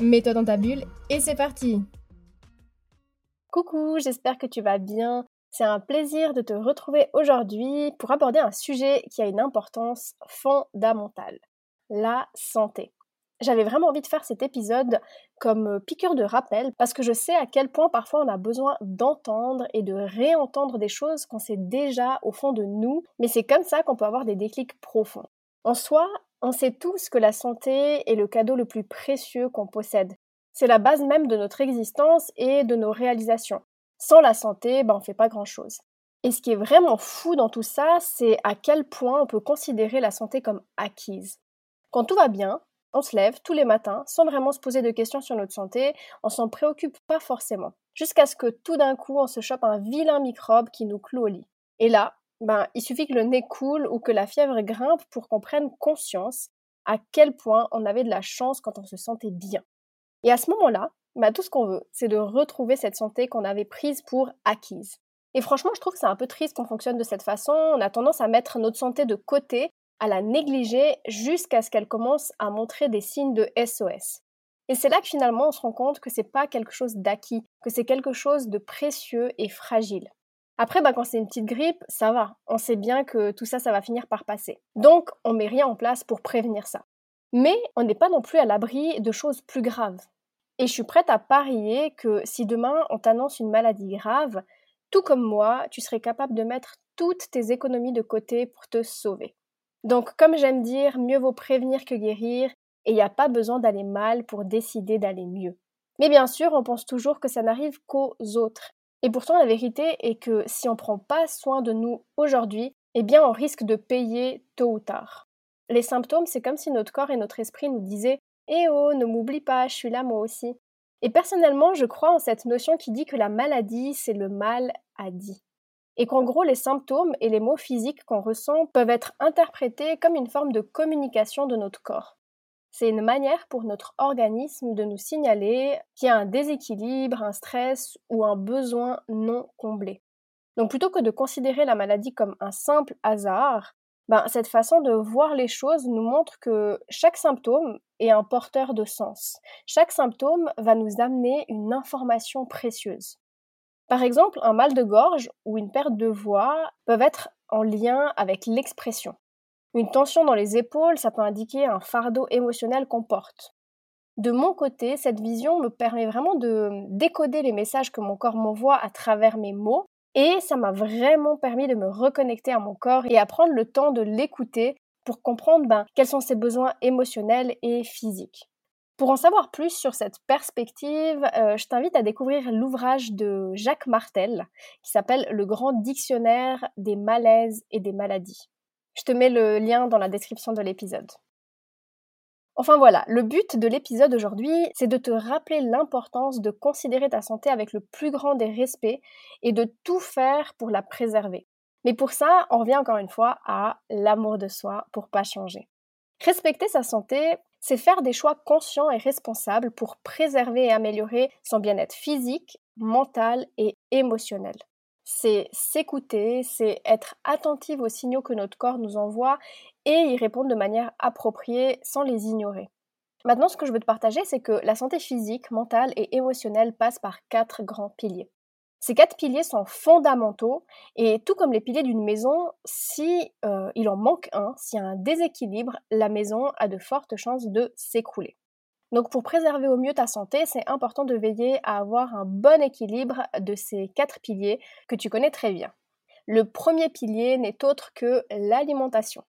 Mets-toi dans ta bulle et c'est parti Coucou, j'espère que tu vas bien. C'est un plaisir de te retrouver aujourd'hui pour aborder un sujet qui a une importance fondamentale, la santé. J'avais vraiment envie de faire cet épisode comme piqûre de rappel parce que je sais à quel point parfois on a besoin d'entendre et de réentendre des choses qu'on sait déjà au fond de nous, mais c'est comme ça qu'on peut avoir des déclics profonds. En soi, on sait tous que la santé est le cadeau le plus précieux qu'on possède. C'est la base même de notre existence et de nos réalisations. Sans la santé, ben, on ne fait pas grand-chose. Et ce qui est vraiment fou dans tout ça, c'est à quel point on peut considérer la santé comme acquise. Quand tout va bien, on se lève tous les matins sans vraiment se poser de questions sur notre santé, on s'en préoccupe pas forcément. Jusqu'à ce que tout d'un coup on se chope un vilain microbe qui nous cloue au lit. Et là, ben, il suffit que le nez coule ou que la fièvre grimpe pour qu'on prenne conscience à quel point on avait de la chance quand on se sentait bien. Et à ce moment-là, ben, tout ce qu'on veut, c'est de retrouver cette santé qu'on avait prise pour acquise. Et franchement, je trouve que c'est un peu triste qu'on fonctionne de cette façon. On a tendance à mettre notre santé de côté, à la négliger jusqu'à ce qu'elle commence à montrer des signes de SOS. Et c'est là que finalement on se rend compte que c'est pas quelque chose d'acquis, que c'est quelque chose de précieux et fragile. Après, bah, quand c'est une petite grippe, ça va. On sait bien que tout ça, ça va finir par passer. Donc, on met rien en place pour prévenir ça. Mais on n'est pas non plus à l'abri de choses plus graves. Et je suis prête à parier que si demain on t'annonce une maladie grave, tout comme moi, tu serais capable de mettre toutes tes économies de côté pour te sauver. Donc, comme j'aime dire, mieux vaut prévenir que guérir, et il n'y a pas besoin d'aller mal pour décider d'aller mieux. Mais bien sûr, on pense toujours que ça n'arrive qu'aux autres, et pourtant, la vérité est que si on ne prend pas soin de nous aujourd'hui, eh bien, on risque de payer tôt ou tard. Les symptômes, c'est comme si notre corps et notre esprit nous disaient Eh oh, ne m'oublie pas, je suis là moi aussi. Et personnellement, je crois en cette notion qui dit que la maladie, c'est le mal à dit. Et qu'en gros, les symptômes et les mots physiques qu'on ressent peuvent être interprétés comme une forme de communication de notre corps. C'est une manière pour notre organisme de nous signaler qu'il y a un déséquilibre, un stress ou un besoin non comblé. Donc plutôt que de considérer la maladie comme un simple hasard, ben, cette façon de voir les choses nous montre que chaque symptôme est un porteur de sens. Chaque symptôme va nous amener une information précieuse. Par exemple, un mal de gorge ou une perte de voix peuvent être en lien avec l'expression. Une tension dans les épaules, ça peut indiquer un fardeau émotionnel qu'on porte. De mon côté, cette vision me permet vraiment de décoder les messages que mon corps m'envoie à travers mes mots et ça m'a vraiment permis de me reconnecter à mon corps et à prendre le temps de l'écouter pour comprendre ben, quels sont ses besoins émotionnels et physiques. Pour en savoir plus sur cette perspective, euh, je t'invite à découvrir l'ouvrage de Jacques Martel qui s'appelle Le grand dictionnaire des malaises et des maladies. Je te mets le lien dans la description de l'épisode. Enfin voilà, le but de l'épisode aujourd'hui, c'est de te rappeler l'importance de considérer ta santé avec le plus grand des respects et de tout faire pour la préserver. Mais pour ça, on revient encore une fois à l'amour de soi pour pas changer. Respecter sa santé, c'est faire des choix conscients et responsables pour préserver et améliorer son bien-être physique, mental et émotionnel c'est s'écouter, c'est être attentive aux signaux que notre corps nous envoie et y répondre de manière appropriée sans les ignorer. Maintenant, ce que je veux te partager, c'est que la santé physique, mentale et émotionnelle passe par quatre grands piliers. Ces quatre piliers sont fondamentaux et tout comme les piliers d'une maison, si euh, il en manque un, s'il y a un déséquilibre, la maison a de fortes chances de s'écrouler. Donc pour préserver au mieux ta santé, c'est important de veiller à avoir un bon équilibre de ces quatre piliers que tu connais très bien. Le premier pilier n'est autre que l'alimentation.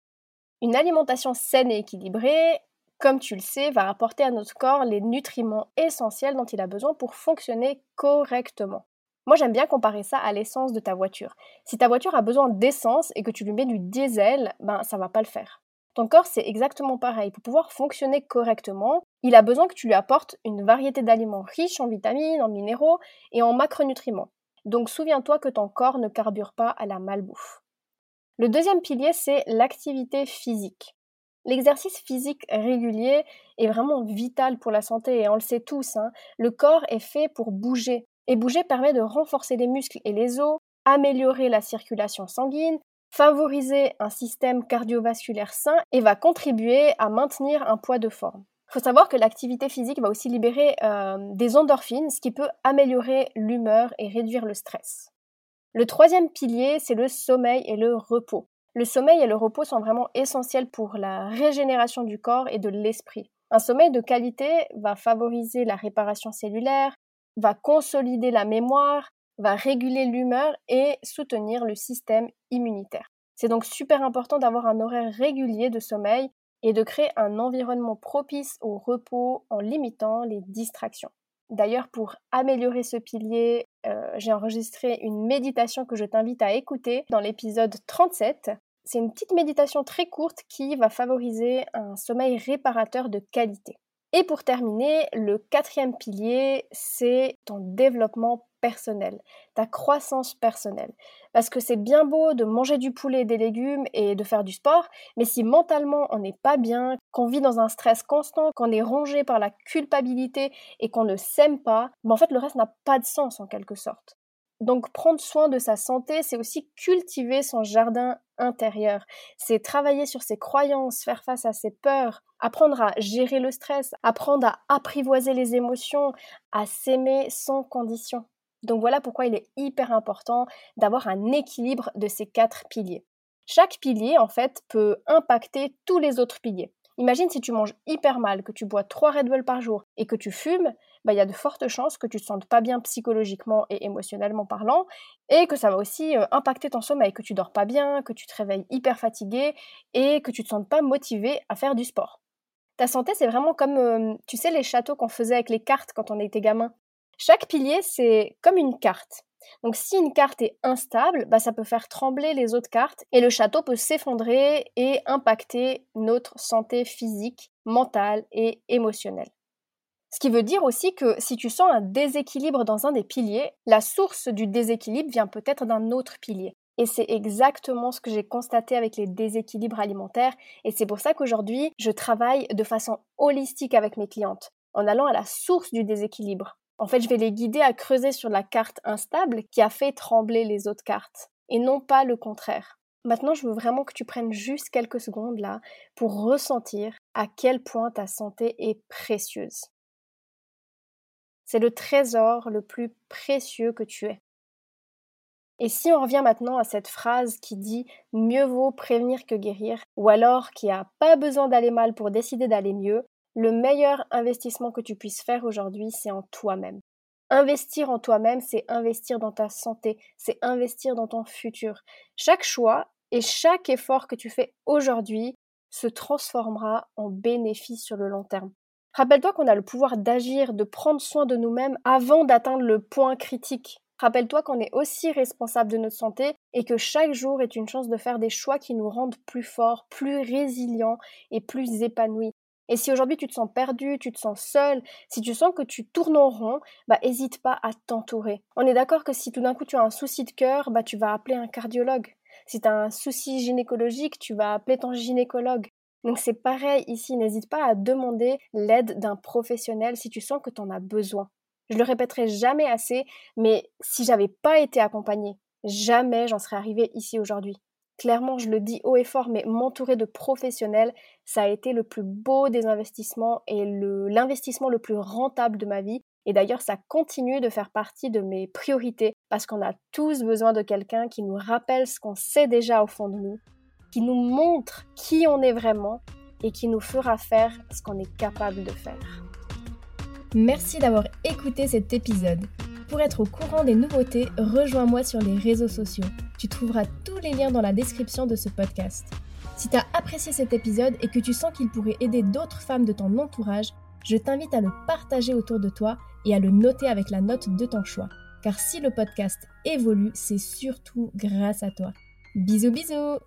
Une alimentation saine et équilibrée, comme tu le sais, va apporter à notre corps les nutriments essentiels dont il a besoin pour fonctionner correctement. Moi, j'aime bien comparer ça à l'essence de ta voiture. Si ta voiture a besoin d'essence et que tu lui mets du diesel, ben ça va pas le faire. Ton corps, c'est exactement pareil. Pour pouvoir fonctionner correctement, il a besoin que tu lui apportes une variété d'aliments riches en vitamines, en minéraux et en macronutriments. Donc souviens-toi que ton corps ne carbure pas à la malbouffe. Le deuxième pilier, c'est l'activité physique. L'exercice physique régulier est vraiment vital pour la santé et on le sait tous. Hein. Le corps est fait pour bouger et bouger permet de renforcer les muscles et les os, améliorer la circulation sanguine, favoriser un système cardiovasculaire sain et va contribuer à maintenir un poids de forme. Il faut savoir que l'activité physique va aussi libérer euh, des endorphines, ce qui peut améliorer l'humeur et réduire le stress. Le troisième pilier, c'est le sommeil et le repos. Le sommeil et le repos sont vraiment essentiels pour la régénération du corps et de l'esprit. Un sommeil de qualité va favoriser la réparation cellulaire, va consolider la mémoire, va réguler l'humeur et soutenir le système immunitaire. C'est donc super important d'avoir un horaire régulier de sommeil et de créer un environnement propice au repos en limitant les distractions. D'ailleurs, pour améliorer ce pilier, euh, j'ai enregistré une méditation que je t'invite à écouter dans l'épisode 37. C'est une petite méditation très courte qui va favoriser un sommeil réparateur de qualité. Et pour terminer, le quatrième pilier, c'est ton développement personnel, ta croissance personnelle. Parce que c'est bien beau de manger du poulet et des légumes et de faire du sport, mais si mentalement on n'est pas bien, qu'on vit dans un stress constant, qu'on est rongé par la culpabilité et qu'on ne s'aime pas, ben en fait le reste n'a pas de sens en quelque sorte. Donc prendre soin de sa santé, c'est aussi cultiver son jardin intérieur. C'est travailler sur ses croyances, faire face à ses peurs, apprendre à gérer le stress, apprendre à apprivoiser les émotions, à s'aimer sans condition. Donc voilà pourquoi il est hyper important d'avoir un équilibre de ces quatre piliers. Chaque pilier, en fait, peut impacter tous les autres piliers. Imagine si tu manges hyper mal, que tu bois 3 Red Bull par jour et que tu fumes, bah, il y a de fortes chances que tu te sentes pas bien psychologiquement et émotionnellement parlant, et que ça va aussi euh, impacter ton sommeil, que tu dors pas bien, que tu te réveilles hyper fatigué et que tu te sens pas motivé à faire du sport. Ta santé, c'est vraiment comme, tu sais, les châteaux qu'on faisait avec les cartes quand on était gamin. Chaque pilier, c'est comme une carte. Donc si une carte est instable, bah, ça peut faire trembler les autres cartes et le château peut s'effondrer et impacter notre santé physique, mentale et émotionnelle. Ce qui veut dire aussi que si tu sens un déséquilibre dans un des piliers, la source du déséquilibre vient peut-être d'un autre pilier. Et c'est exactement ce que j'ai constaté avec les déséquilibres alimentaires. Et c'est pour ça qu'aujourd'hui, je travaille de façon holistique avec mes clientes, en allant à la source du déséquilibre. En fait, je vais les guider à creuser sur la carte instable qui a fait trembler les autres cartes, et non pas le contraire. Maintenant, je veux vraiment que tu prennes juste quelques secondes là pour ressentir à quel point ta santé est précieuse. C'est le trésor le plus précieux que tu es. Et si on revient maintenant à cette phrase qui dit mieux vaut prévenir que guérir, ou alors qui a pas besoin d'aller mal pour décider d'aller mieux, le meilleur investissement que tu puisses faire aujourd'hui, c'est en toi-même. Investir en toi-même, c'est investir dans ta santé, c'est investir dans ton futur. Chaque choix et chaque effort que tu fais aujourd'hui se transformera en bénéfice sur le long terme. Rappelle-toi qu'on a le pouvoir d'agir, de prendre soin de nous-mêmes avant d'atteindre le point critique. Rappelle-toi qu'on est aussi responsable de notre santé et que chaque jour est une chance de faire des choix qui nous rendent plus forts, plus résilients et plus épanouis. Et si aujourd'hui tu te sens perdu, tu te sens seul, si tu sens que tu tournes en rond, bah hésite pas à t'entourer. On est d'accord que si tout d'un coup tu as un souci de cœur, bah tu vas appeler un cardiologue. Si tu as un souci gynécologique, tu vas appeler ton gynécologue. Donc c'est pareil ici, n'hésite pas à demander l'aide d'un professionnel si tu sens que tu en as besoin. Je le répéterai jamais assez, mais si j'avais pas été accompagnée, jamais j'en serais arrivée ici aujourd'hui. Clairement, je le dis haut et fort, mais m'entourer de professionnels, ça a été le plus beau des investissements et l'investissement le, plus rentable de ma vie. Et d'ailleurs, ça continue de faire partie de mes priorités parce qu'on a tous besoin de quelqu'un qui nous rappelle ce qu'on sait déjà au fond de nous, qui nous montre qui on est vraiment et qui nous fera faire ce qu'on est capable de faire. Merci d'avoir écouté cet épisode. Pour être au courant des nouveautés, rejoins-moi sur les réseaux sociaux. Tu trouveras tous les liens dans la description de ce podcast. Si tu as apprécié cet épisode et que tu sens qu'il pourrait aider d'autres femmes de ton entourage, je t'invite à le partager autour de toi et à le noter avec la note de ton choix. Car si le podcast évolue, c'est surtout grâce à toi. Bisous bisous